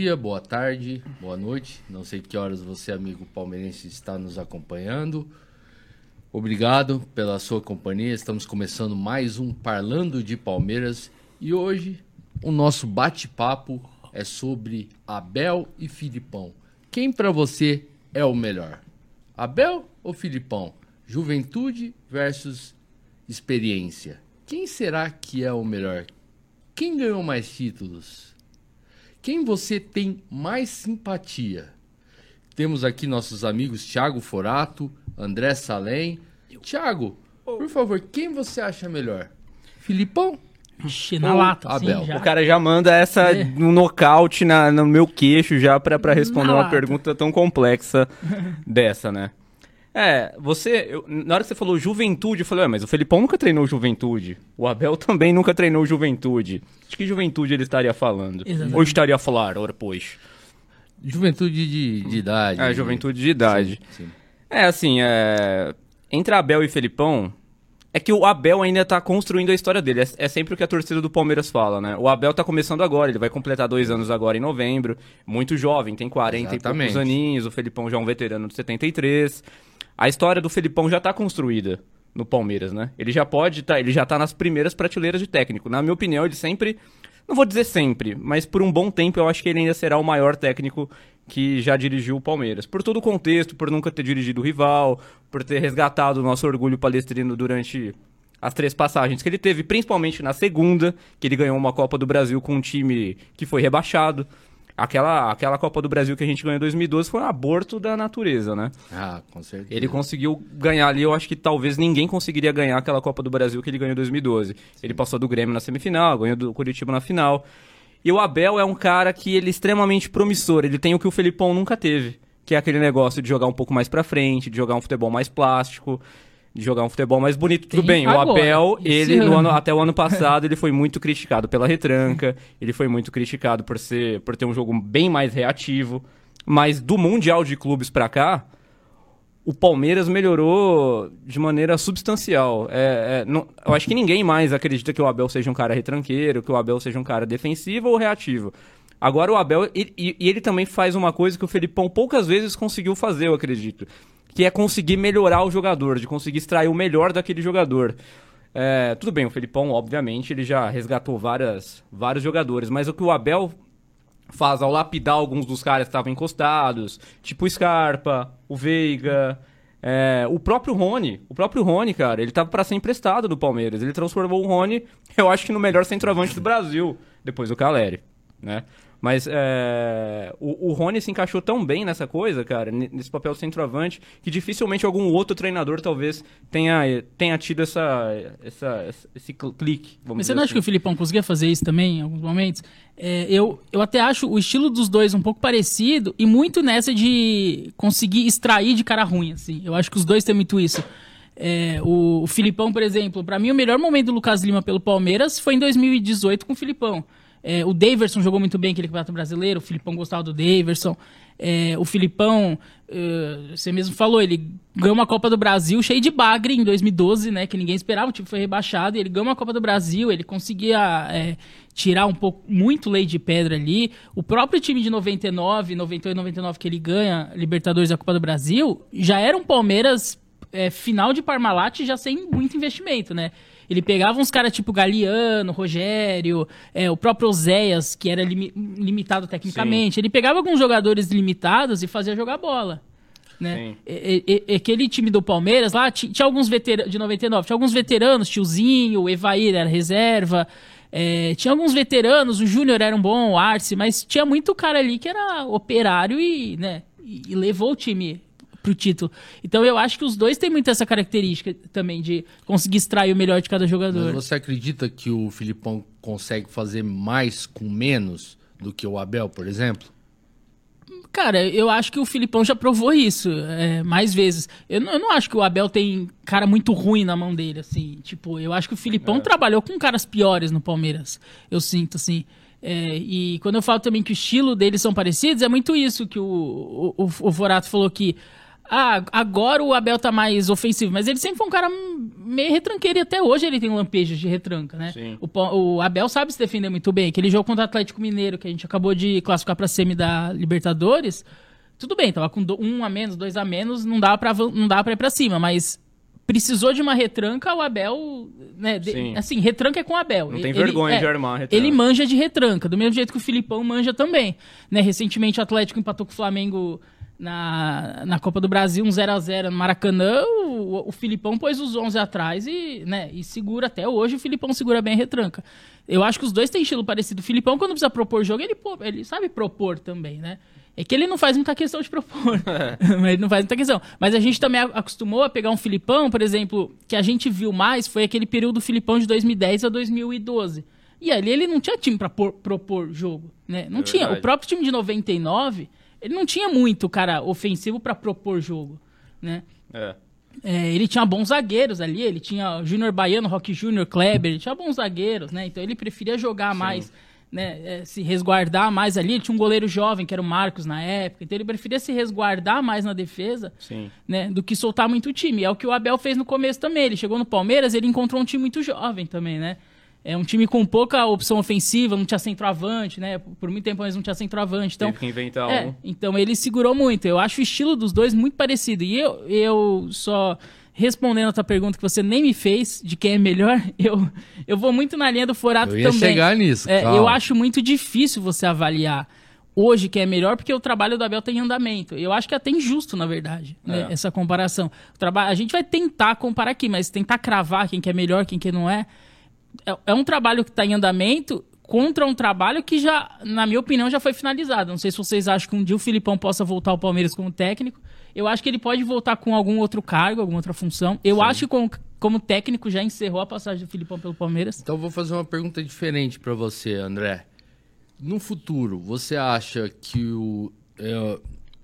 dia, boa tarde, boa noite. Não sei que horas você, amigo palmeirense, está nos acompanhando. Obrigado pela sua companhia. Estamos começando mais um Parlando de Palmeiras e hoje o nosso bate-papo é sobre Abel e Filipão. Quem para você é o melhor? Abel ou Filipão? Juventude versus experiência. Quem será que é o melhor? Quem ganhou mais títulos? Quem você tem mais simpatia? Temos aqui nossos amigos Thiago Forato, André Salem. Thiago, por favor, quem você acha melhor? Filipão? Ixi, na lata, Abel. já. O cara já manda essa É. no nocaute na, no meu queixo já pra, pra responder Na uma lata. pergunta tão complexa dessa, né? É, você. eu- na hora que você falou juventude, eu falei, mas o Felipão nunca treinou juventude. O Abel também nunca treinou juventude. De que juventude ele estaria falando? Exatamente. Ou estaria a falar, ora, pois. Juventude de, de idade. É, juventude de idade. Sim, sim. É, assim, é... entre Abel e Felipão, é que o Abel ainda tá construindo a história dele. É, é sempre o que a torcida do Palmeiras fala, né? O Abel tá começando agora, ele vai completar dois anos agora em novembro. Muito jovem, tem 40 Exatamente. e poucos aninhos. O Felipão já é um veterano de 73. A história do Felipão já tá construída no Palmeiras, né? Ele já pode tá, ele já tá nas primeiras prateleiras de técnico. Na minha opinião, ele sempre, não vou dizer sempre, mas por um bom tempo eu acho que ele ainda será o maior técnico que já dirigiu o Palmeiras. Por todo o contexto, por nunca ter dirigido o rival, por ter resgatado o nosso orgulho palestrino durante as três passagens que ele teve, principalmente na segunda, que ele ganhou uma Copa do Brasil com um time que foi rebaixado. Aquela, aquela Copa do Brasil que a gente ganhou em 2012 foi um aborto da natureza, né? Ah, com certeza. Ele conseguiu ganhar ali, eu acho que talvez ninguém conseguiria ganhar aquela Copa do Brasil que ele ganhou em 2012. Ele passou do Grêmio na semifinal, ganhou do Curitiba na final. E o Abel é um cara que ele é extremamente promissor, ele tem o que o Felipão nunca teve, que é aquele negócio de jogar um pouco mais pra frente, de jogar um futebol mais plástico, de jogar um futebol mais bonito. Tudo Tem bem, o Abel, ele no ano. até o ano passado, ele foi muito criticado pela retranca, ele foi muito criticado por ser por ter um jogo bem mais reativo, mas do mundial de clubes pra cá, o Palmeiras melhorou de maneira substancial. É, é, não- eu acho que ninguém mais acredita que o Abel seja um cara retranqueiro, que o Abel seja um cara defensivo ou reativo. Agora o Abel, e, e- e ele também faz uma coisa que o Felipão poucas vezes conseguiu fazer, eu acredito. Que é conseguir melhorar o jogador, de conseguir extrair o melhor daquele jogador. É, tudo bem, o Felipão, obviamente, ele já resgatou várias, vários jogadores, mas o que o Abel faz ao lapidar alguns dos caras que estavam encostados, tipo o Scarpa, o Veiga, é, o próprio Rony. O próprio Rony, cara, ele tava pra ser emprestado do Palmeiras. Ele transformou o Rony, eu acho que no melhor centroavante do Brasil, depois do Caleri, né? Mas é, o, o Rony se encaixou tão bem nessa coisa, cara, nesse papel centroavante, que dificilmente algum outro treinador talvez tenha, tenha tido essa, essa, esse cl- clique. Mas você não acha assim. que o Filipão conseguia fazer isso também em alguns momentos? É, eu, eu até acho o estilo dos dois um pouco parecido e muito nessa de conseguir extrair de cara ruim, assim. Eu acho que os dois têm muito isso. É, o, o Filipão, por exemplo, pra mim o melhor momento do Lucas Lima pelo Palmeiras foi em 2018 com o Filipão. É, o Daverson jogou muito bem aquele campeonato brasileiro, o Filipão gostava do Daverson. É, o Filipão, eh, você mesmo falou, ele ganhou uma Copa do Brasil cheio de bagre em 2012, né? Que ninguém esperava, o time foi rebaixado. Ele ganhou uma Copa do Brasil, ele conseguia é, tirar um pouco, muito lei de pedra ali. O próprio time de 99, 98, 99 que ele ganha, Libertadores da Copa do Brasil, já era um Palmeiras é, final de Parmalat já sem muito investimento, né? Ele pegava uns caras tipo Galeano, Rogério, é, o próprio Oséias, que era limi- limitado tecnicamente. Ele pegava alguns jogadores limitados e fazia jogar bola. Né? Sim. E- e- aquele time do Palmeiras lá ti- tinha, alguns veteranos de 99, tinha alguns veteranos, tiozinho, o Evair era reserva. é, tinha alguns veteranos, o Júnior era um bom, o Arce, mas tinha muito cara ali que era operário e, né, e, e levou o time pro título. Então eu acho que os dois têm muito essa característica também de conseguir extrair o melhor de cada Mas jogador. você acredita que o Filipão consegue fazer mais com menos do que o Abel, por exemplo? Cara, eu acho que o Filipão já provou isso é, mais vezes. Eu não, eu não acho que o Abel tem cara muito ruim na mão dele, assim. Tipo, eu acho que o Filipão trabalhou com caras piores no Palmeiras. Eu sinto, assim. É, e quando eu falo também que o estilo deles são parecidos, é muito isso que o, o, o, o Vorato falou que. Ah, agora o Abel tá mais ofensivo, mas ele sempre foi um cara meio retranqueiro e até hoje ele tem lampejos de retranca, né? Sim. O, o Abel sabe se defender muito bem. Aquele jogo contra o Atlético Mineiro, que a gente acabou de classificar pra semi da Libertadores, tudo bem, tava com um a menos, dois a menos, não dava pra, não dava pra ir pra cima, mas precisou de uma retranca, o Abel, né, de- Sim. assim, retranca é com o Abel. Não tem Ele- vergonha é, de armar retranca. Ele manja de retranca, do mesmo jeito que o Filipão manja também, né? Recentemente o Atlético empatou com o Flamengo na, na Copa do Brasil, um 0 a 0 no Maracanã, o, o Filipão pôs os 11 atrás e, né, e segura até hoje, o Filipão segura bem a retranca. Eu acho que os dois têm estilo parecido. O Filipão, quando precisa propor jogo, ele, ele sabe propor também, né? É que ele não faz muita questão de propor. Mas ele não faz muita questão. Mas a gente também acostumou a pegar um Filipão, por exemplo, que a gente viu mais foi aquele período do Filipão de 2010 a 2012. E ali ele não tinha time por- propor jogo, né? Não É tinha. verdade. O próprio time de 99, ele não tinha muito cara ofensivo pra propor jogo, né? É. É, ele tinha bons zagueiros ali, ele tinha o Júnior Baiano, Rock Júnior, Kleber, ele tinha bons zagueiros, né? Então ele preferia jogar mais, né? é, se resguardar mais ali. Ele tinha um goleiro jovem, que era o Marcos na época, então ele preferia se resguardar mais na defesa, Sim. né? Do que soltar muito time. É o que o Abel fez no começo também. Ele chegou no Palmeiras, ele encontrou um time muito jovem também, né? É um time com pouca opção ofensiva, não tinha centroavante, né? Por muito tempo eles não tinha centroavante. Então, Teve que inventar é, um. então ele segurou muito. Eu acho o estilo dos dois muito parecido. E eu, eu só respondendo a tua pergunta que você nem me fez de quem é melhor, eu, eu vou muito na linha do Forato Eu ia também. chegar nisso, É, eu acho muito difícil você avaliar hoje quem é melhor, porque o trabalho do Abel tem andamento. Eu acho que é até injusto, na verdade, né, É. essa comparação. O traba- a gente vai tentar comparar aqui, mas tentar cravar quem que é melhor, quem que não é, é, é um trabalho que está em andamento contra um trabalho que já, na minha opinião, já foi finalizado. Não sei se vocês acham que um dia o Filipão possa voltar ao Palmeiras como técnico. Eu acho que ele pode voltar com algum outro cargo, alguma outra função. Eu acho que como, como técnico já encerrou a passagem do Filipão pelo Palmeiras. Então eu vou fazer uma pergunta diferente pra você, André. No futuro, você acha que o é,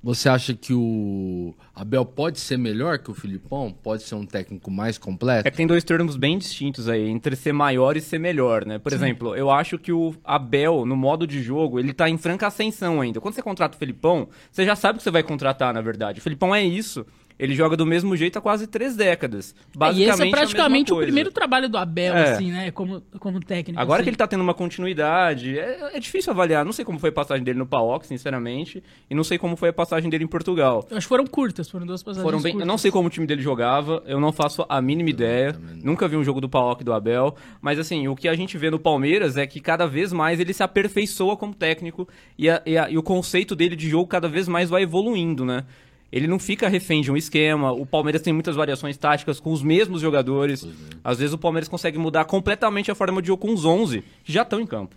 você acha que o Abel pode ser melhor que o Filipão? Pode ser um técnico mais completo? É que tem dois termos bem distintos aí, entre ser maior e ser melhor, né? Por exemplo, eu acho que o Abel, no modo de jogo, ele tá em franca ascensão ainda. Quando você contrata o Felipão, você já sabe o que você vai contratar, na verdade. O Felipão é isso. Ele joga do mesmo jeito há quase três décadas. e Basicamente, esse é a praticamente o primeiro trabalho do Abel, É. assim, né? Como, como técnico. Agora assim. que ele tá tendo uma continuidade, é, é difícil avaliar. Não sei como foi a passagem dele no PAOK, sinceramente, e não sei como foi a passagem dele em Portugal. Eu acho que foram curtas, foram duas passagens Foram bem, eu curtas. não sei como o time dele jogava, eu não faço a mínima ideia. Nunca vi um jogo do Paok do Abel, mas assim, o que a gente vê no Palmeiras é que cada vez mais ele se aperfeiçoa como técnico e, a- e a- e o conceito dele de jogo cada vez mais vai evoluindo, né? Ele não fica refém de um esquema. O Palmeiras tem muitas variações táticas com os mesmos jogadores. Às vezes o Palmeiras consegue mudar completamente a forma de jogo com os 11 que já estão em campo.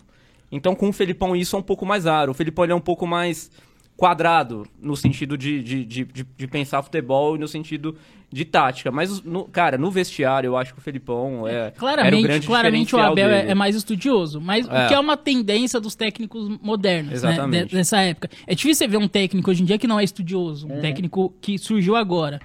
Então com o Felipão isso é um pouco mais raro. O Felipão ele é um pouco mais quadrado no sentido de, de, de, de, pensar futebol e no sentido de tática. Mas, no- cara, no vestiário eu acho que o Felipão é. era o Claramente, claramente o Abel é, dele. é mais estudioso, mas É. o que é uma tendência dos técnicos modernos, né, dessa época. É difícil você ver um técnico hoje em dia que não é estudioso, um técnico que surgiu agora.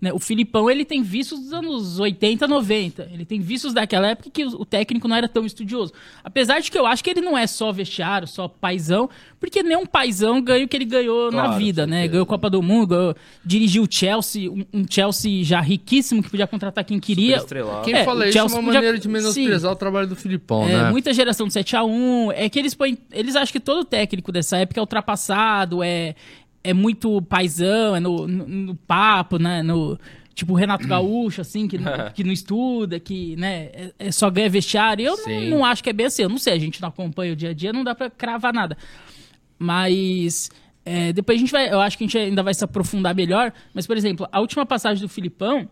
Né? O Filipão, ele tem vícios dos anos 80, 90. Ele tem vícios daquela época que o técnico não era tão estudioso. Apesar de que eu acho que ele não é só vestiário, só paizão, porque nem um paizão ganha o que ele ganhou na Claro, vida, com né? Ganhou Copa do Mundo, ganhou- dirigiu o Chelsea, um, um Chelsea já riquíssimo que podia contratar quem queria. Quem É, fala isso é Chelsea uma podia- maneira de menosprezar o trabalho do Filipão, É, né? muita geração do 7x1. É que eles põem. Eles acham que todo técnico dessa época é ultrapassado, é, é muito paizão, é no, no, no papo, né? No, tipo o Renato Gaúcho, assim, que, não- que não estuda, que né, é, é só ganha vestiário. Eu não, não acho que é bem assim. Eu não sei, a gente não acompanha o dia a dia, não dá pra cravar nada. Mas. é, depois a gente vai. Eu acho que a gente ainda vai se aprofundar melhor. Mas, por exemplo, a última passagem do Filipão,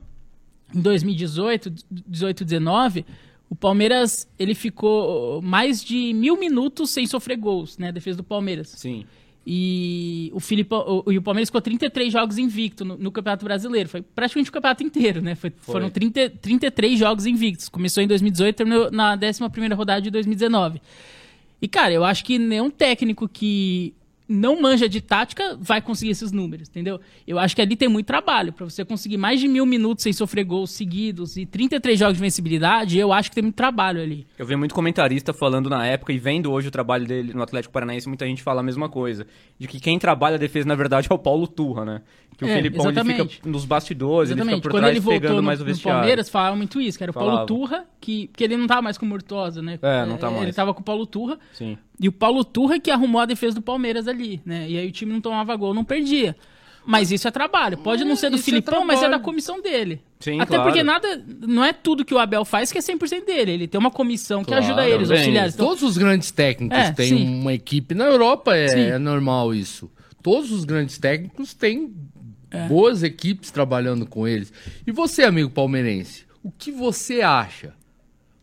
em 2018, 18, 19, o Palmeiras ele ficou mais de mil minutos sem sofrer gols, né? A defesa do Palmeiras. Sim. E o Filipão, o, o Palmeiras ficou 33 jogos invicto no, no Campeonato Brasileiro. Foi praticamente o campeonato inteiro, né? Foi- Foram 30, 33 jogos invictos. Começou em 2018 e terminou na 11ª rodada de 2019. E, cara, eu acho que nenhum técnico que não manja de tática vai conseguir esses números, entendeu? Eu acho que ali tem muito trabalho. Pra você conseguir mais de mil minutos sem sofrer gols seguidos e 33 jogos de vencibilidade, eu acho que tem muito trabalho ali. Eu vi muito comentarista falando na época e vendo hoje o trabalho dele no Atlético Paranaense, muita gente fala a mesma coisa. De que quem trabalha a defesa, na verdade, é o Paulo Turra, né? Que o É, Felipão ele fica nos bastidores, ele Exatamente. fica por Quando trás ele voltou pegando no, mais o no vestiário. Palmeiras, falava muito isso, que era o Falava. Paulo Turra, que, que ele não tava mais com o Murtosa, né? É, não tá Ele mais. tava com o Paulo Turra. Sim. E o Paulo Turra que arrumou a defesa do Palmeiras ali, né? E aí o time não tomava gol, não perdia. Mas isso é trabalho. Pode não ser do isso é Filipão, mas é da comissão dele. Sim, Até claro. porque nada, não é tudo que o Abel faz que é 100% dele. Ele tem uma comissão que Claro, ajuda ele, os também. auxiliares. Então, Todos os grandes técnicos É, têm sim. uma equipe. Na Europa é, é normal isso. Todos os grandes técnicos têm É. boas equipes trabalhando com eles. E você, amigo palmeirense, o que você acha?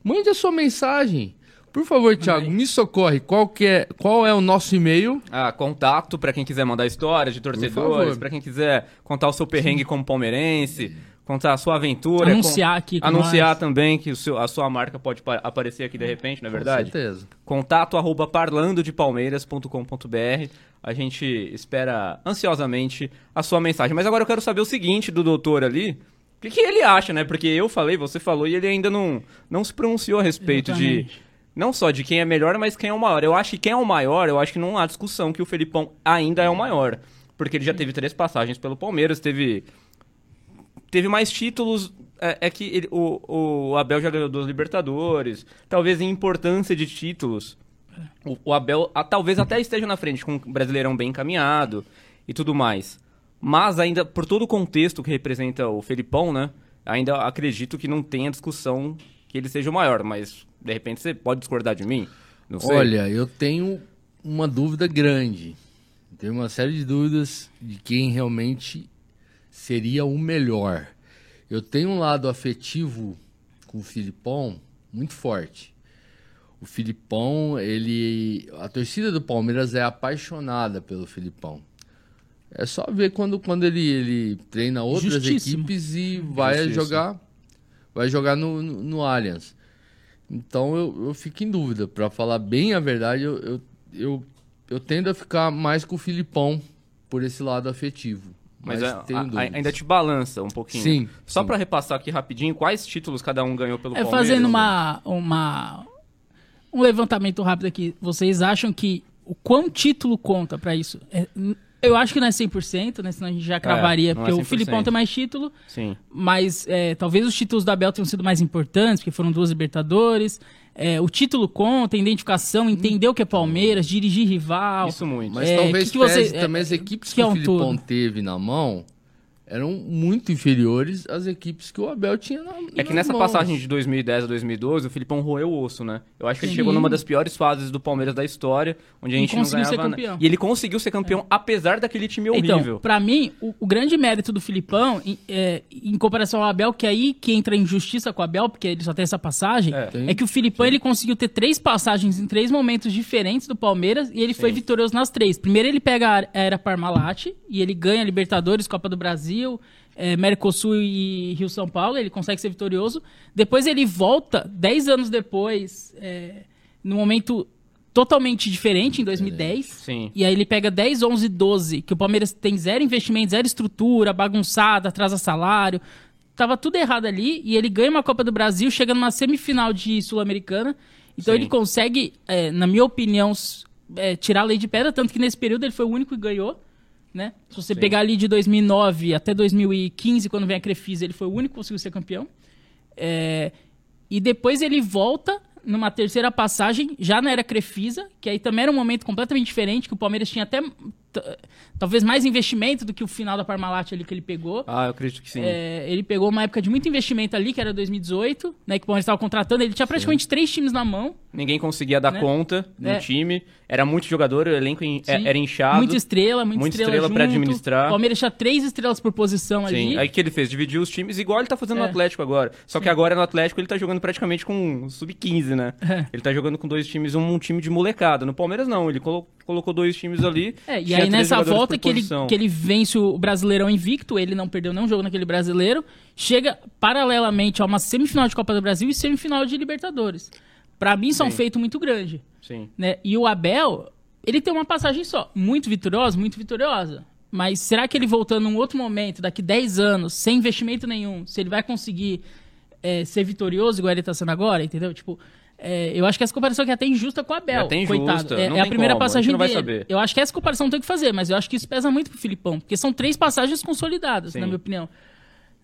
Mande a sua mensagem. Por favor, Thiago, me socorre. Qual, que é, qual é o nosso e-mail? Ah, contato pra quem quiser mandar histórias de torcedores, pra quem quiser contar o seu perrengue como palmeirense, contar a sua aventura. Anunciar aqui com Anunciar nós. também que o seu, a sua marca pode pa- aparecer aqui de repente, não é verdade? Com certeza. Contato arroba parlandodepalmeiras.com.br. A gente espera ansiosamente a sua mensagem. Mas agora eu quero saber o seguinte do doutor ali. O que, que ele acha, né? Porque eu falei, você falou, e ele ainda não, não se pronunciou a respeito de. Não só de quem é melhor, mas quem é o maior. Eu acho que quem é o maior, eu acho que não há discussão que o Felipão ainda é o maior. Porque ele já teve três passagens pelo Palmeiras, teve. Teve mais títulos. É, é que ele- o, o Abel já ganhou duas Libertadores. Talvez em importância de títulos. O, o Abel a- talvez até esteja na frente, com um brasileirão bem encaminhado e tudo mais. Mas ainda, por todo o contexto que representa o Felipão, né? Ainda acredito que não tenha discussão que ele seja o maior. Mas, de repente, você pode discordar de mim? Não sei. Olha, eu tenho uma dúvida grande. Tenho uma série de dúvidas de quem realmente seria o melhor. Eu tenho um lado afetivo com o Filipão muito forte. O Filipão, ele. A torcida do Palmeiras é apaixonada pelo Filipão. É só ver quando, quando ele, ele treina outras Justíssimo. equipes e vai Justiça. jogar. Vai jogar no, no, no Allianz. Então eu, eu fico em dúvida. Pra falar bem a verdade, eu, eu, eu, eu tendo a ficar mais com o Filipão por esse lado afetivo. Mas Mas, a- ainda te balança um pouquinho. Sim, Só pra repassar aqui rapidinho, quais títulos cada um ganhou pelo é Palmeiras? fazendo uma, uma um levantamento rápido aqui. Vocês acham que o quão título conta pra isso? É, eu acho que não é 100%, né? Senão a gente já cravaria, não é porque o 100%. Filipão tem mais título. Sim. Mas é, talvez os títulos da Abel tenham sido mais importantes, porque foram duas Libertadores. É, o título conta, a identificação, entender o que é Palmeiras, dirigir rival. Isso muito. Mas É, talvez que que você- pese também as é, equipes que que, é o Filipão todo? teve na mão eram muito inferiores às equipes que o Abel tinha na É que nessa passagem de 2010 a 2012, o Filipão roeu o osso, né? Eu acho que ele Sim. chegou numa das piores fases do Palmeiras da história, onde a gente não conseguiu ser ganhava nada. campeão. E ele conseguiu ser campeão, apesar daquele time horrível. Então, pra mim, o, o grande mérito do Filipão, em, é, em comparação ao Abel, que aí que entra em justiça com o Abel, porque ele só tem essa passagem, É. é, que o Filipão ele conseguiu ter três passagens em três momentos diferentes do Palmeiras e ele foi vitorioso nas três. Primeiro ele pega a era Parmalat e ele ganha Libertadores, Copa do Brasil, é, Mercosul e Rio São Paulo, ele consegue ser vitorioso. Depois ele volta, dez anos depois, é, num momento totalmente diferente, em 2010. Sim. E aí ele pega 10, 11, 12, que o Palmeiras tem zero investimento, zero estrutura, bagunçada, atrasa salário. Tava tudo errado ali. E ele ganha uma Copa do Brasil, chega numa semifinal de Sul-Americana. Então Sim. ele consegue, é, na minha opinião, é, tirar a lei de pedra, tanto que nesse período ele foi o único que ganhou. Né? Se você pegar ali de 2009 até 2015, quando vem a Crefisa, ele foi o único que conseguiu ser campeão. É, e depois ele volta numa terceira passagem, já na era Crefisa, que aí também era um momento completamente diferente, que o Palmeiras tinha até talvez mais investimento do que o final da Parmalat ali que ele pegou. Ah, eu acredito que sim. É, ele pegou uma época de muito investimento ali, que era 2018, né, que o Palmeiras estava contratando, ele tinha praticamente três times na mão, Ninguém conseguia dar Né? conta no É. time. Era muito jogador, o elenco é- Sim. era inchado. muita estrela, muita, muita estrela, estrela pra junto. administrar. O Palmeiras tinha três estrelas por posição Sim, ali. aí o que ele fez? Dividiu os times, igual ele tá fazendo no É. Atlético agora. Só que agora no Atlético ele tá jogando praticamente com um sub-15, né? É. Ele tá jogando com dois times, um, um time de molecada. No Palmeiras não, ele colo- colocou dois times ali. É, e aí nessa volta que ele, que ele vence o Brasileirão invicto, ele não perdeu nenhum jogo naquele Brasileiro, chega paralelamente a uma semifinal de Copa do Brasil e semifinal de Libertadores. Pra mim, isso é um feito muito grande. Sim. Né? E o Abel, ele tem uma passagem só. Muito vitoriosa, muito vitoriosa. Mas será que ele voltando num outro momento, daqui 10 anos, sem investimento nenhum, se ele vai conseguir é, ser vitorioso igual ele tá sendo agora, entendeu? Tipo, é, eu acho que essa comparação aqui é até injusta com o Abel. É até coitado. injusta, É, é a primeira como, a passagem não vai dele. saber. Eu acho que essa comparação tem que fazer, mas eu acho que isso pesa muito pro Filipão, porque são três passagens consolidadas, Sim. na minha opinião.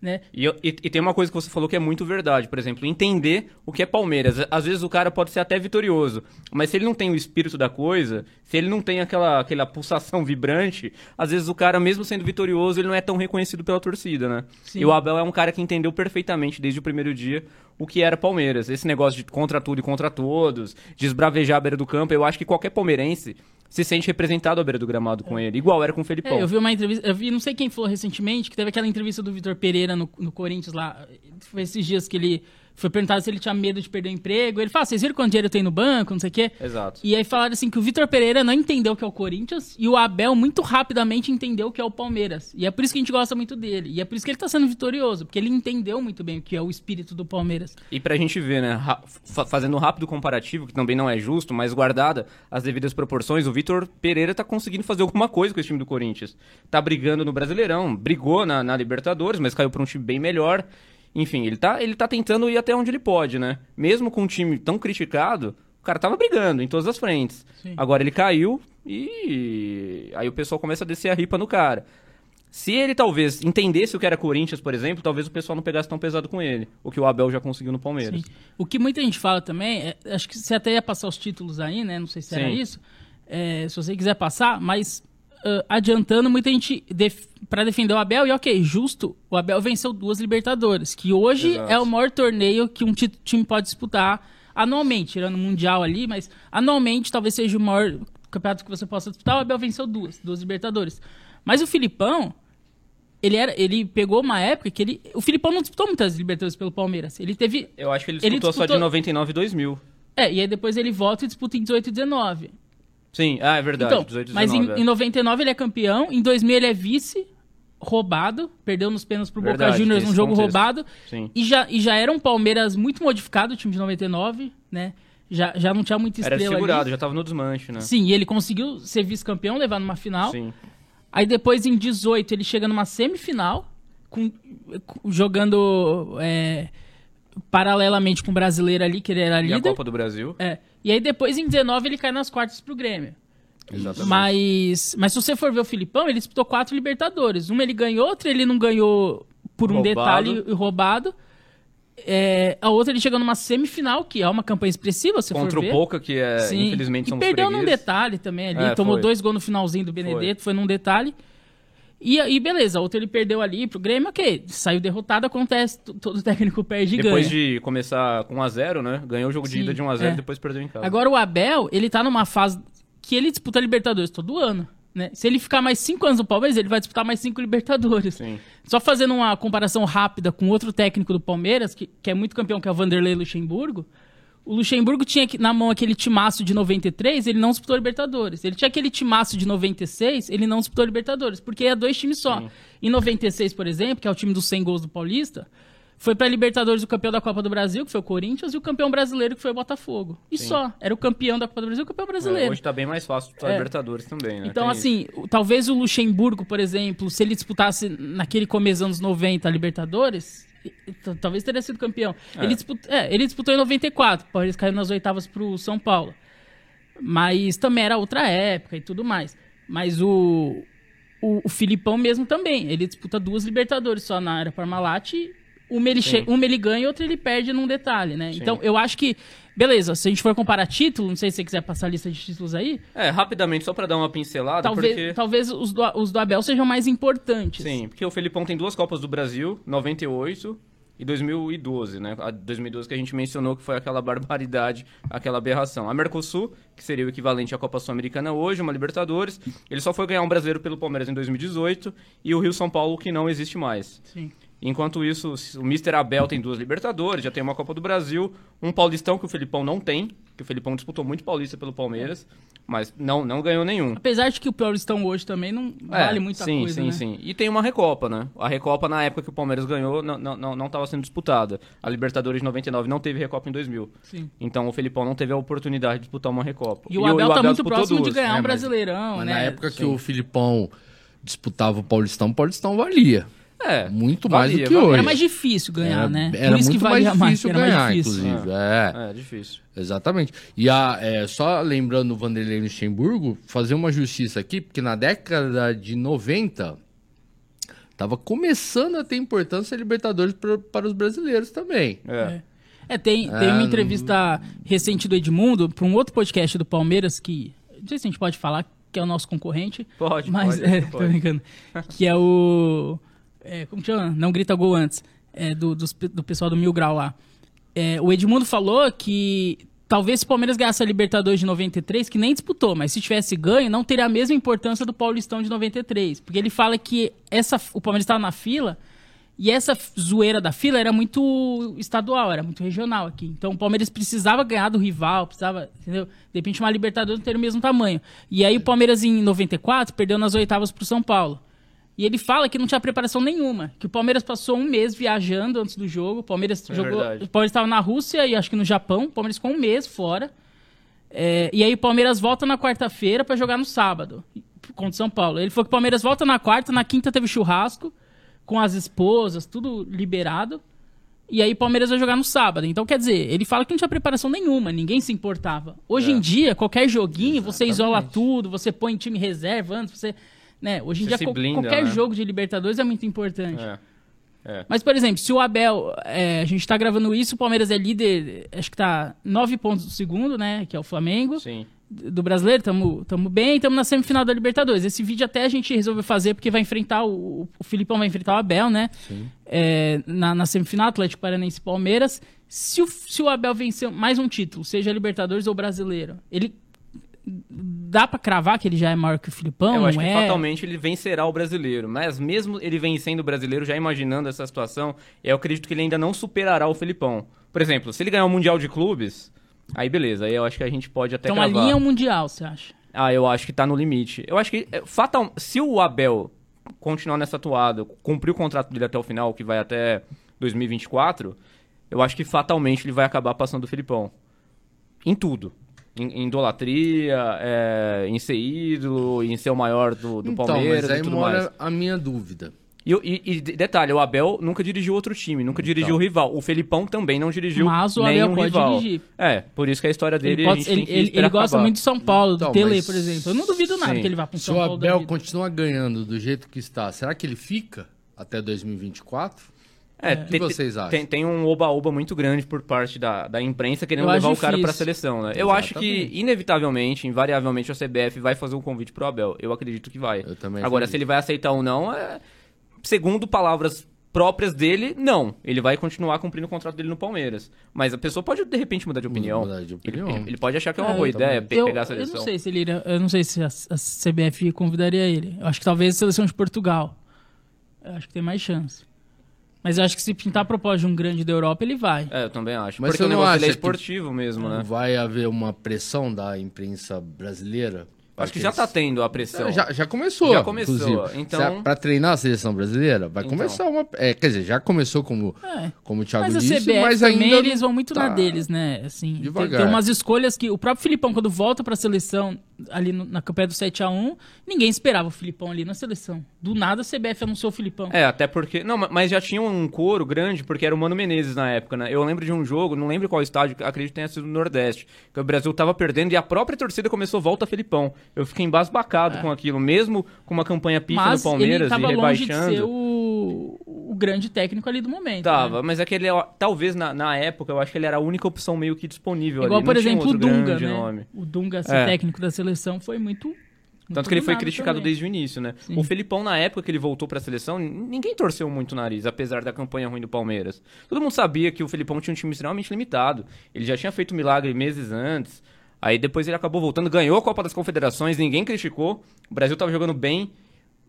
Né? E, eu- e- e tem uma coisa que você falou que é muito verdade, por exemplo, entender o que é Palmeiras. Às vezes o cara pode ser até vitorioso, mas se ele não tem o espírito da coisa, se ele não tem aquela, aquela pulsação vibrante, às vezes o cara, mesmo sendo vitorioso, ele não é tão reconhecido pela torcida, né? Sim. E o Abel é um cara que entendeu perfeitamente desde o primeiro dia o que era Palmeiras. Esse negócio de contra tudo e contra todos, de esbravejar a beira do campo, eu acho que qualquer palmeirense se sente representado à beira do gramado com ele, igual era com o Felipão. É, eu vi uma entrevista, eu vi, não sei quem falou recentemente, que teve aquela entrevista do Vitor Pereira no, no Corinthians lá. Foi esses dias que ele foi perguntado se ele tinha medo de perder o emprego. Ele fala, vocês viram quanto dinheiro tem no banco, não sei o quê. Exato. E aí falaram assim que o Vitor Pereira não entendeu o que é o Corinthians e o Abel muito rapidamente entendeu o que é o Palmeiras. E é por isso que a gente gosta muito dele. E é por isso que ele tá sendo vitorioso, porque ele entendeu muito bem o que é o espírito do Palmeiras. E pra gente ver, né, fazendo um rápido comparativo, que também não é justo, mas guardada as devidas proporções, o Vitor Pereira tá conseguindo fazer alguma coisa com esse time do Corinthians. Tá brigando no Brasileirão, brigou na, na Libertadores, mas caiu pra um time bem melhor. Enfim, ele tá, ele tá tentando ir até onde ele pode, né? Mesmo com um time tão criticado, o cara tava brigando em todas as frentes. Sim. Agora ele caiu e aí o pessoal começa a descer a ripa no cara. Se ele talvez entendesse o que era Corinthians, por exemplo, talvez o pessoal não pegasse tão pesado com ele. O que o Abel já conseguiu no Palmeiras. Sim. O que muita gente fala também, é- acho que você até ia passar os títulos aí, né? Não sei se era Sim. isso. É, se você quiser passar, mas ah, adiantando, muita gente def para defender o Abel, e ok, justo, o Abel venceu duas Libertadores, que hoje Exato. é o maior torneio que um ti- time pode disputar anualmente, tirando o Mundial ali, mas anualmente talvez seja o maior campeonato que você possa disputar. O Abel venceu duas, duas Libertadores. Mas o Filipão, ele, era, ele pegou uma época que ele. O Filipão não disputou muitas Libertadores pelo Palmeiras. Ele teve. Eu acho que ele Ele disputou, só de disputou- 99 e 2000. É, e aí depois ele volta e disputa em 18 e 19. Sim, ah, é verdade. Então, 18 e mas 19. em, em 99 ele é campeão, em 2000 ele é vice, roubado, perdeu nos pênaltis pro Boca Verdade, Juniors tem num jogo contexto. roubado. Sim. E já, e já era um Palmeiras muito modificado, o time de 99, né? Já, já não tinha muita Era estrela segurado, ali. já tava no desmanche, né? Sim, e ele conseguiu ser vice-campeão, levar numa final. Sim. Aí depois, em 18, ele chega numa semifinal, com- jogando é, paralelamente com o brasileiro ali, que ele era E a líder. Copa do Brasil. É. E aí depois, em 19, ele cai nas quartas pro Grêmio. Exatamente. Mas, mas se você for ver o Filipão, ele disputou quatro Libertadores. Uma ele ganhou, outra ele não ganhou por um Roubado. detalhe roubado. É, a outra ele chegou numa semifinal, que é uma campanha expressiva, se Contra for o ver. Boca, que é, Sim. infelizmente e somos perdeu num fregueses. detalhe também ali. É, tomou foi. dois gols no finalzinho do Benedetto, foi, num detalhe. E, e beleza, a outra ele perdeu ali pro Grêmio, ok. Saiu derrotado, acontece, todo técnico perde e Depois ganha. de começar com 1x0, né? Ganhou o jogo de Sim, ida de 1x0 é. e depois perdeu em casa. Agora o Abel, ele tá numa fase que ele disputa Libertadores todo ano. Né? Se ele ficar mais cinco anos no Palmeiras, ele vai disputar mais cinco Libertadores. Sim. Só fazendo uma comparação rápida com outro técnico do Palmeiras, que, que é muito campeão, que é o Vanderlei Luxemburgo. O Luxemburgo tinha na mão aquele timaço de 93, ele não disputou Libertadores. Ele tinha aquele timaço de 96, ele não disputou Libertadores, porque é dois times só. Em 96, por exemplo, que é o time dos 100 gols do Paulista, foi pra Libertadores o campeão da Copa do Brasil, que foi o Corinthians, e o campeão brasileiro, que foi o Botafogo. E só. Era o campeão da Copa do Brasil e o campeão É, brasileiro. hoje tá bem mais fácil disputar É. Libertadores também, né? Então, Tem assim, o- talvez o Luxemburgo, por exemplo, se ele disputasse naquele começo dos anos 90 a Libertadores, talvez teria sido campeão. É. Ele, disputou, é, ele disputou em 94, pô, eles caíram nas oitavas pro São Paulo. Mas também era outra época e tudo mais. Mas o, o, o Filipão mesmo também. Ele disputa duas Libertadores só na era Parmalat. Uma ele, che- uma ele ganha e outra ele perde num detalhe, né? Então, eu acho que... Beleza, se a gente for comparar título, não sei se você quiser passar a lista de títulos aí, É, rapidamente, só pra dar uma pincelada, talvez, porque... talvez os, do, os do Abel sejam mais importantes. Sim, porque o Felipão tem duas Copas do Brasil, 98 e 2012, né? A 2012 que a gente mencionou que foi aquela barbaridade, aquela aberração. A Mercosul, que seria o equivalente à Copa Sul-Americana hoje, uma Libertadores, ele só foi ganhar um brasileiro pelo Palmeiras em 2018 e o Rio São Paulo que não existe mais. Sim. Enquanto isso, o Mr. Abel tem duas Libertadores, já tem uma Copa do Brasil, um Paulistão que o Felipão não tem, que o Felipão disputou muito Paulista pelo Palmeiras, mas não, não ganhou nenhum. Apesar de que o Paulistão hoje também não É, vale muita sim, coisa, Sim, né? sim, E tem uma Recopa, né? A Recopa, na época que o Palmeiras ganhou, não estava não, não sendo disputada. A Libertadores de 99 não teve Recopa em 2000. Sim. Então o Felipão não teve a oportunidade de disputar uma Recopa. E o Abel tá muito disputou próximo de duas. ganhar É, um Brasileirão, Mas né? na época que Sim. o Filipão disputava o Paulistão, o Paulistão valia. É, Muito mais valia, do que valia. hoje. Era mais difícil ganhar, Era- né? Era Por isso muito que valia mais difícil era ganhar, mais difícil. inclusive. É. É, difícil. Exatamente. E a, é, só lembrando o Vanderlei Luxemburgo, fazer uma justiça aqui, porque na década de 90 tava começando a ter importância a Libertadores pra- para os brasileiros também. É. É, tem, tem É, uma não- entrevista recente do Edmundo para um outro podcast do Palmeiras que. Não sei se a gente pode falar, que é o nosso concorrente. Pode, mas pode, é, tô brincando. Que é o. é, como chama? Não grita gol antes. É, do, pe- do pessoal do Mil Grau lá. É, o Edmundo falou que talvez se o Palmeiras ganhasse a Libertadores de 93, que nem disputou, mas se tivesse ganho, não teria a mesma importância do Paulistão de 93. Porque ele fala que essa, o Palmeiras estava na fila e essa zoeira da fila era muito estadual, era muito regional aqui. Então o Palmeiras precisava ganhar do rival, precisava, entendeu? De repente uma Libertadores não ter o mesmo tamanho. E aí o Palmeiras em 94 perdeu nas oitavas pro São Paulo. E ele fala que não tinha preparação nenhuma, que o Palmeiras passou um mês viajando antes do jogo, o Palmeiras É jogou, verdade. o Palmeiras estava na Rússia e acho que no Japão, o Palmeiras ficou um mês fora. É, e aí o Palmeiras volta na quarta-feira pra jogar no sábado contra o São Paulo. Ele falou que o Palmeiras volta na quarta, na quinta teve churrasco com as esposas, tudo liberado. E aí o Palmeiras vai jogar no sábado. Então, quer dizer, ele fala que não tinha preparação nenhuma, ninguém se importava. Hoje É. em dia, qualquer joguinho, você isola tudo, você põe time reserva antes, você. Né? Hoje em Você dia, blinda, qualquer né? jogo de Libertadores é muito importante. É. Mas, por exemplo, se o Abel. é, a gente tá gravando isso, o Palmeiras é líder, acho que tá nove pontos do segundo, né? Que é o Flamengo. Sim. Do brasileiro, tamo, tamo bem, tamo na semifinal da Libertadores. Esse vídeo até a gente resolveu fazer porque vai enfrentar o. O Filipão vai enfrentar o Abel, né? É, na, na semifinal, Atlético Paranaense Palmeiras. Se o, se o Abel vencer mais um título, seja Libertadores ou brasileiro, ele. Dá pra cravar que ele já é maior que o Filipão? eu acho que é? fatalmente ele vencerá o brasileiro. Mas mesmo ele vencendo o brasileiro, já imaginando essa situação, eu acredito que ele ainda não superará o Felipão. Por exemplo, se ele ganhar o Mundial de Clubes, aí beleza, aí eu acho que a gente pode até Então a cravar. linha é o Mundial, você acha? Ah, eu acho que tá no limite. Eu acho que, é, fatal, se o Abel continuar nessa atuada, cumprir o contrato dele até o final, que vai até 2024, eu acho que fatalmente ele vai acabar passando o Filipão. Em tudo. Em, em idolatria, é, em ser ídolo, em ser o maior do, do então, Palmeiras mas aí e tudo mora mais. a minha dúvida. E, e- e de- detalhe, o Abel nunca dirigiu outro time, nunca dirigiu o rival. O Felipão também não dirigiu Mas o nenhum Abel pode rival. dirigir. É, por isso que a história dele Ele, a pode- gente ele, tem que ele- ele gosta muito de São Paulo, do Então, Tele, mas- por exemplo. Eu não duvido nada Sim. que ele vá pro Se São o Paulo. da Abel vida. continua ganhando do jeito que está, será que ele fica até 2024? É, O que tem, vocês acham? Tem, tem um oba-oba muito grande por parte da, da imprensa querendo Eu levar o cara difícil. pra seleção, né? Eu acho que, inevitavelmente, invariavelmente, a CBF vai fazer um convite pro Abel. Eu acredito que vai. Eu também Agora, acredito. se ele vai aceitar ou não, é... segundo palavras próprias dele, não. Ele vai continuar cumprindo o contrato dele no Palmeiras. Mas a pessoa pode, de repente, mudar de opinião. Mudar de Ele, opinião. ele pode achar que é uma É, boa eu ideia pe- eu, pegar a eu seleção. não sei se ele iria- eu não sei se a, a CBF convidaria ele. Eu acho que talvez a seleção de Portugal. Eu acho que tem mais chance. Mas eu acho que se pintar a proposta de um grande da Europa, ele vai. É, eu também acho. Mas Porque o não negócio dele é esportivo mesmo, né? Vai haver uma pressão da imprensa brasileira? Acho que já tá tendo a pressão. Já, já começou. Já começou, inclusive. então- Pra treinar a seleção brasileira, vai Então. começar uma. É, quer dizer, já começou como, É. como o Thiago Mas a disse, CBF mas também, ainda. eles vão muito tá- na deles, né? Assim, tem, Devagar. tem umas escolhas que o próprio Filipão, quando volta pra seleção, ali no- na campanha do 7x1, ninguém esperava o Filipão ali na seleção. Do nada a CBF anunciou o Filipão. É, até porque. Não, ma- mas já tinha um coro grande, porque era o Mano Menezes na época, né? Eu lembro de um jogo, não lembro qual estádio, acredito que tenha sido no Nordeste, que o Brasil tava perdendo e a própria torcida começou volta Felipão. Eu fiquei embasbacado com aquilo, mesmo com uma campanha pífia É. Mas no Palmeiras ele tava e longe de rebaixando. ser o, o grande técnico ali do momento. Tava, né? mas é que ele, é- talvez na, na época, eu acho que ele era a única opção meio que disponível Igual, ali. por não exemplo, o Dunga, né? nome. O Dunga ser É. técnico da seleção foi muito. muito Tanto que ele foi criticado também. desde o início, né? Sim. O Felipão, na época que ele voltou pra seleção, n- ninguém torceu muito o nariz, apesar da campanha ruim do Palmeiras. Todo mundo sabia que o Felipão tinha um time extremamente limitado. Ele já tinha feito milagre meses antes. Aí depois ele acabou voltando, ganhou a Copa das Confederações, ninguém criticou. O Brasil tava jogando bem.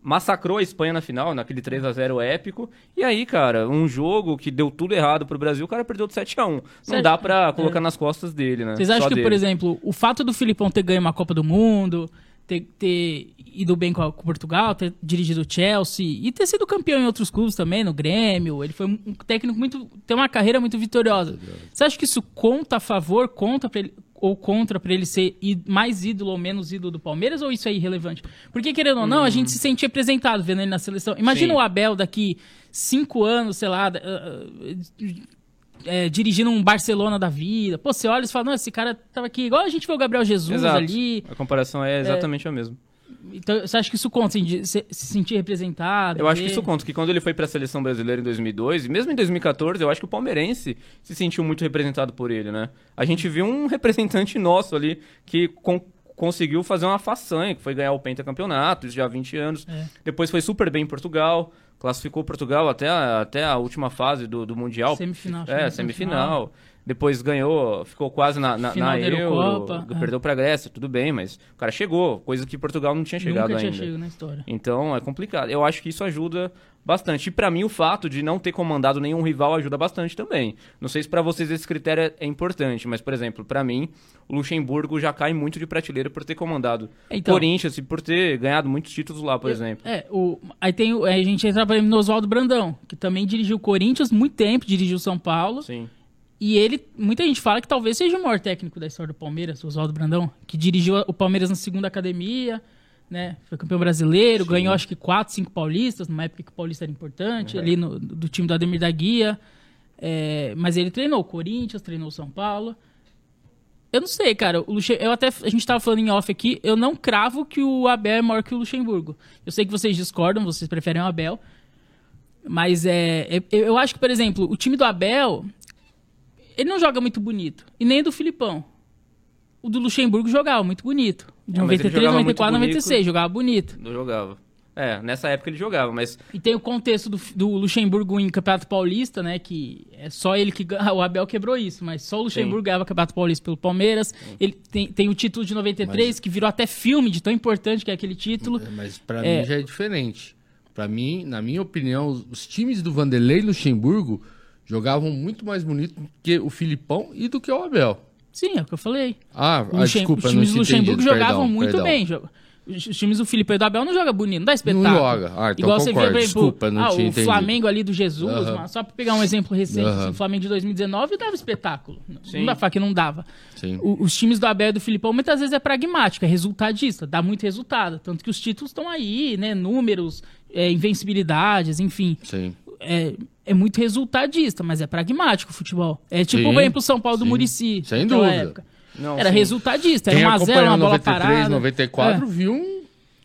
Massacrou a Espanha na final, naquele 3 a 0 épico. E aí, cara, um jogo que deu tudo errado pro Brasil, o cara perdeu de 7 a 1 Não dá pra é. colocar nas costas dele, né? Vocês acham Só que, dele. por exemplo, o fato do Filipão ter ganho uma Copa do Mundo, ter, ter ido bem com, a- com Portugal, ter dirigido o Chelsea e ter sido campeão em outros clubes também, no Grêmio, ele foi um técnico muito. tem uma carreira muito vitoriosa. Você acha que isso conta a favor, conta pra ele, ou contra pra ele ser mais ídolo ou menos ídolo do Palmeiras, ou isso é irrelevante? Porque, querendo ou não, a gente se sente representado vendo ele na seleção. Imagina Sim. o Abel daqui cinco anos, sei lá. ah, ah, é, dirigindo um Barcelona da vida. Pô, você olha e fala, não, esse cara tava aqui, igual a gente vê o Gabriel Jesus Exato. ali. A comparação é exatamente a mesma. Então, você acha que isso conta, assim, de se, se sentir representado? Eu acho que ver- isso conta, que quando ele foi pra seleção brasileira em 2002, e mesmo em 2014, eu acho que o palmeirense se sentiu muito representado por ele, né? A gente viu um representante nosso ali que con- conseguiu fazer uma façanha, que foi ganhar o pentacampeonato, isso já há 20 anos. É. Depois foi super bem em Portugal, classificou Portugal até a, até a última fase do, do Mundial. Semifinal, É, chegou semifinal. Depois ganhou, ficou quase na, na, na Euro, é. perdeu pra Grécia, tudo bem, mas o cara chegou, coisa que Portugal não tinha chegado Nunca tinha ainda. chegado na história. Então é complicado. Eu acho que isso ajuda bastante. E pra mim o fato de não ter comandado nenhum rival ajuda bastante também. Não sei se pra vocês esse critério é- é importante, mas por exemplo, pra mim, o Luxemburgo já cai muito de prateleira por ter comandado Então- Corinthians e por ter ganhado muitos títulos lá, por exemplo. É, o, aí tem a gente entra exemplo, no Oswaldo Brandão, que também dirigiu o Corinthians muito tempo, dirigiu São Paulo. Sim. E ele, muita gente fala que talvez seja o maior técnico da história do Palmeiras, o Oswaldo Brandão, que dirigiu o Palmeiras na segunda academia, né? Foi campeão brasileiro, ganhou acho que quatro, cinco paulistas, numa época que o paulista era importante, ali no, do time do Ademir da Guia. É, mas ele treinou o Corinthians, treinou o São Paulo. Eu não sei, cara. O Luxe... eu até a gente tava falando em off aqui, eu não cravo que o Abel é maior que o Luxemburgo. Eu sei que vocês discordam, vocês preferem o Abel. Mas é, é- eu acho que, por exemplo, o time do Abel, ele não joga muito bonito. E nem do Filipão. O do Luxemburgo jogava muito bonito. De mas ele 93, jogava muito 94, bonito. 96, jogava bonito. Não jogava. É, nessa época ele jogava, mas E tem o contexto do, do Luxemburgo em Campeonato Paulista, né? Que é só ele que ganha. O Abel quebrou isso, mas só o Luxemburgo Sim. ganhava Campeonato Paulista pelo Palmeiras. Ele tem, tem o título de 93, que virou até filme de tão importante que é aquele título. Mas pra É. mim já é diferente. Pra mim, na minha opinião, os, os times do Vanderlei Luxemburgo jogavam muito mais bonito do que o Filipão e do que o Abel. Sim, é o que eu falei. Ah, O ah, desculpa, os não times do Luxemburgo entendido, jogavam perdão, muito perdão. bem. Os times do Felipe e do Abel não jogam bonito, não dá espetáculo. joga. Ah, então Igual você vê, concordo. por exemplo, Desculpa, não ah, tinha o entendido. Flamengo ali do Jesus, mano, só pra pegar um exemplo recente, assim, o Flamengo de 2019 dava espetáculo. Sim. Não dá pra falar que não dava. Sim. O- os times do Abel e do Filipão muitas vezes é pragmático, é resultadista, dá muito resultado. Tanto que os títulos estão aí, né? Números, é, invencibilidades, enfim. Sim. É, é muito resultadista, mas é pragmático o futebol. É tipo, Sim, por exemplo, o São Paulo do sim. Murici. Sem dúvida. época. não, Era sim. resultadista, era Quem 1x0, acompanhou uma bola 93, parada. 94, É. viu um...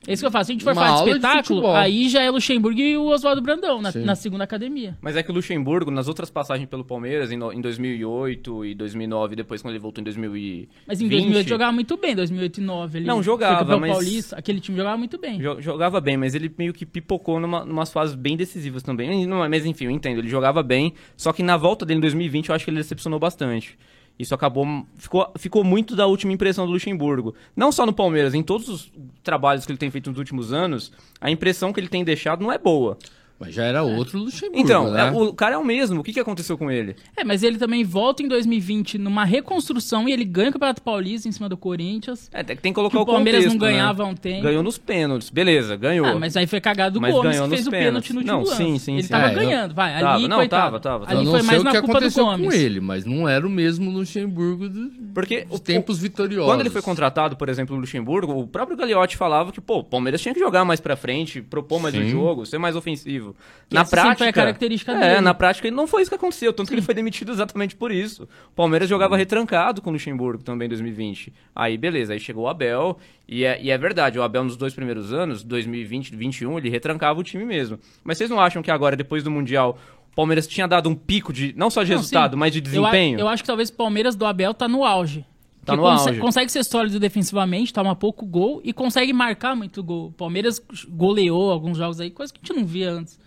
É isso que eu faço. Se a gente for Uma falar de de espetáculo, futebol. aí já é Luxemburgo e o Oswaldo Brandão, na, na segunda academia. Mas é que o Luxemburgo, nas outras passagens pelo Palmeiras, em, no- em 2008 e 2009, depois quando ele voltou em 2020... Mas em 2008 jogava muito bem, 2008 e 2009. Ele Não, jogava, mas- paulista, aquele time jogava muito bem. Jo- Jogava bem, mas ele meio que pipocou numa, numas fases bem decisivas também. Não, Mas enfim, eu entendo, ele jogava bem, só que na volta dele em 2020 eu acho que ele decepcionou bastante. Isso acabou. Ficou, ficou muito da última impressão do Luxemburgo. Não só no Palmeiras, em todos os trabalhos que ele tem feito nos últimos anos, a impressão que ele tem deixado não é boa. Mas já era outro Luxemburgo, Então, né? é- o cara é o mesmo. O que, que aconteceu com ele? É, mas ele também volta em 2020 numa reconstrução e ele ganha o Campeonato Paulista em cima do Corinthians. É, tem que Que colocar o o Palmeiras contexto, não né? ganhava há um tempo. Ganhou nos pênaltis, beleza, ganhou. Ah, mas aí foi cagado do Mas Gomes ganhou que fez o pênalti no Não, sim, sim, ele sim. tava É, eu- ganhando, vai. Ali, Tava, não, coitado. tava, tava, tava. Ali não foi mais o na que culpa do aconteceu Gomes. com ele, mas não era o mesmo Luxemburgo do- Porque dos o- tempos vitoriosos. Quando ele foi contratado, por exemplo, no Luxemburgo, o próprio Gagliotti falava que, pô, o Palmeiras tinha que jogar mais pra frente, propor mais o Sim. jogo, ser mais ofensivo. Que na prática, foi a característica é, dele. na prática não foi isso que aconteceu, tanto que ele foi demitido exatamente por isso. O Palmeiras jogava retrancado com o Luxemburgo também em 2020. Aí, beleza, aí chegou o Abel, e é, e é verdade, o Abel nos dois primeiros anos, 2020 e 2021, ele retrancava o time mesmo. Mas vocês não acham que agora, depois do Mundial, o Palmeiras tinha dado um pico de, não só de Não, resultado, sim. mas de Eu desempenho? Eu, acho que talvez o Palmeiras do Abel tá no auge. Tá Que no conse- auge. Consegue ser sólido defensivamente, toma pouco gol e consegue marcar muito gol. O Palmeiras goleou alguns jogos aí, coisa que a gente não via antes,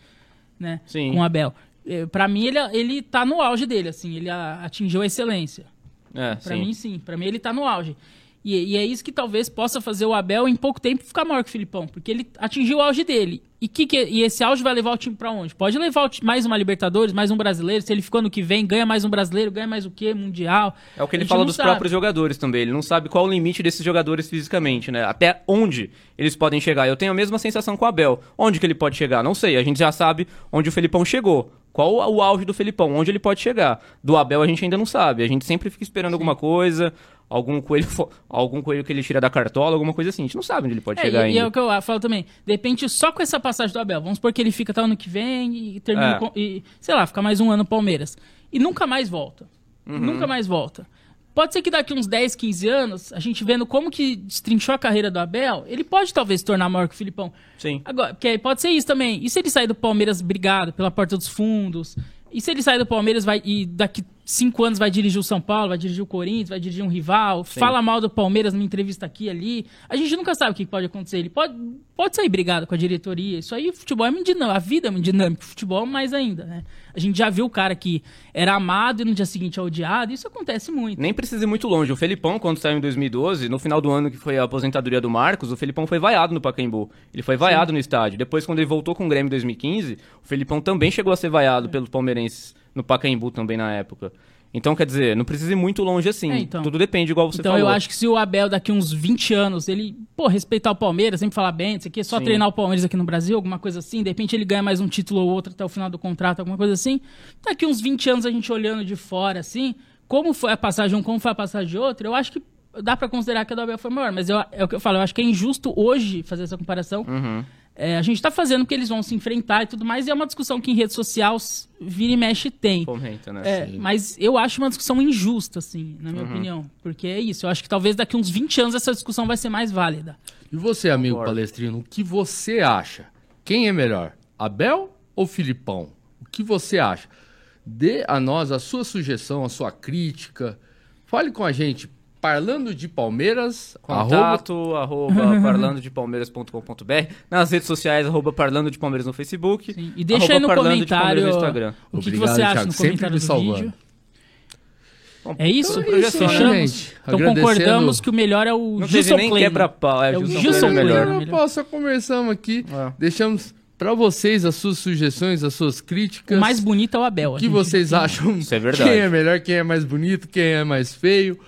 né? Sim. Com o Abel. Eh, Pra mim, ele, ele tá no auge dele, assim, ele atingiu a excelência. É, Pra sim. mim, sim. Pra mim, ele tá no auge. E, e é isso que talvez possa fazer o Abel em pouco tempo ficar maior que o Filipão, porque ele atingiu o auge dele. E, que, que e esse auge vai levar o time pra onde? Pode levar mais uma Libertadores, mais um brasileiro. Se ele ficou ano que vem, ganha mais um brasileiro, ganha mais o quê? Mundial. É o que ele fala dos sabe. próprios jogadores também. Ele não sabe qual o limite desses jogadores fisicamente, né? Até onde eles podem chegar. Eu tenho a mesma sensação com o Abel. Onde que ele pode chegar? Não sei. A gente já sabe onde o Felipão chegou. Qual o auge do Felipão? Onde ele pode chegar? Do Abel a gente ainda não sabe. A gente sempre fica esperando alguma coisa, algum coelho, algum coelho que ele tira da cartola, alguma coisa assim. A gente não sabe onde ele pode É, chegar e, e é ainda. o que eu falo também. De repente, só com essa passagem do Abel, vamos supor que ele fica até o ano que vem e termina. É. com- e, sei lá, fica mais um ano no Palmeiras. E nunca mais volta. Uhum. Nunca mais volta. Pode ser que daqui uns 10, 15 anos, a gente vendo como que destrinchou a carreira do Abel, ele pode talvez se tornar maior que o Filipão. Sim. Agora, porque pode ser isso também. E se ele sair do Palmeiras brigado pela porta dos fundos? E se ele sair do Palmeiras vai, e daqui cinco anos vai dirigir o São Paulo, vai dirigir o Corinthians, vai dirigir um rival, fala mal do Palmeiras numa entrevista aqui ali. A gente nunca sabe o que pode acontecer. Ele pode, pode sair brigado com a diretoria. Isso aí, futebol é muito dinâmico. A vida é muito dinâmica. O futebol mais ainda, né? A gente já viu o cara que era amado e no dia seguinte é odiado. Isso acontece muito. Nem precisa ir muito longe. O Felipão, quando saiu em 2012, no final do ano que foi a aposentadoria do Marcos, o Felipão foi vaiado no Pacaembu. Ele foi vaiado no estádio. Depois, quando ele voltou com o Grêmio em 2015, o Felipão também chegou a ser vaiado pelos palmeirenses no Pacaembu também na época. Então, quer dizer, não precisa ir muito longe assim. É, então. Tudo depende, igual você Então falou. eu acho que se o Abel daqui uns 20 anos, ele, pô, respeitar o Palmeiras, sempre falar bem, isso aqui só Sim. treinar o Palmeiras aqui no Brasil, alguma coisa assim, de repente ele ganha mais um título ou outro até o final do contrato, alguma coisa assim. Daqui uns 20 anos a gente olhando de fora assim, como foi a passagem de um, como foi a passagem de outro, eu acho que dá pra considerar que a do Abel foi maior, mas eu, é o que eu falo, eu acho que é injusto hoje fazer essa comparação. Uhum. É, a gente tá fazendo porque eles vão se enfrentar e tudo mais, e é uma discussão que em rede social vira e mexe tem. Fomenta, né? É, mas eu acho uma discussão injusta, assim, na minha opinião. Porque é isso. Eu acho que talvez daqui uns 20 anos essa discussão vai ser mais válida. E você, amigo Concordo. palestrino, o que você acha? Quem é melhor, Abel ou Filipão? O que você acha? Dê a nós a sua sugestão, a sua crítica. Fale com a gente. Parlando de Palmeiras, arroba, Contato, arroba parlandodepalmeiras.com.br Nas redes sociais, arroba parlando de Palmeiras no Facebook. Sim. E deixa arroba aí no comentário no Instagram. o que, que Obrigado, você acha Thiago, no comentário me do salvando. vídeo. Bom, É isso? então é isso, né, Fechamos? gente? Então concordamos que o melhor é o Não Gilson nem Kleina. quebra-pau. É, É o Gilson Gilson é melhor. Kleina. Não, só conversamos aqui. É. Deixamos para vocês as suas sugestões, as suas críticas. O mais bonito é o Abel. O que gente vocês acham? Isso é verdade. Quem é melhor, quem é mais bonito, quem é mais feio.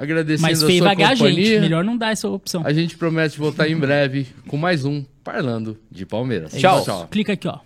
Agradecendo Mas a sua companhia. gente. Melhor não dar essa opção. A gente promete voltar em breve com mais um Parlando de Palmeiras. Tchau. tchau. Clica aqui, ó.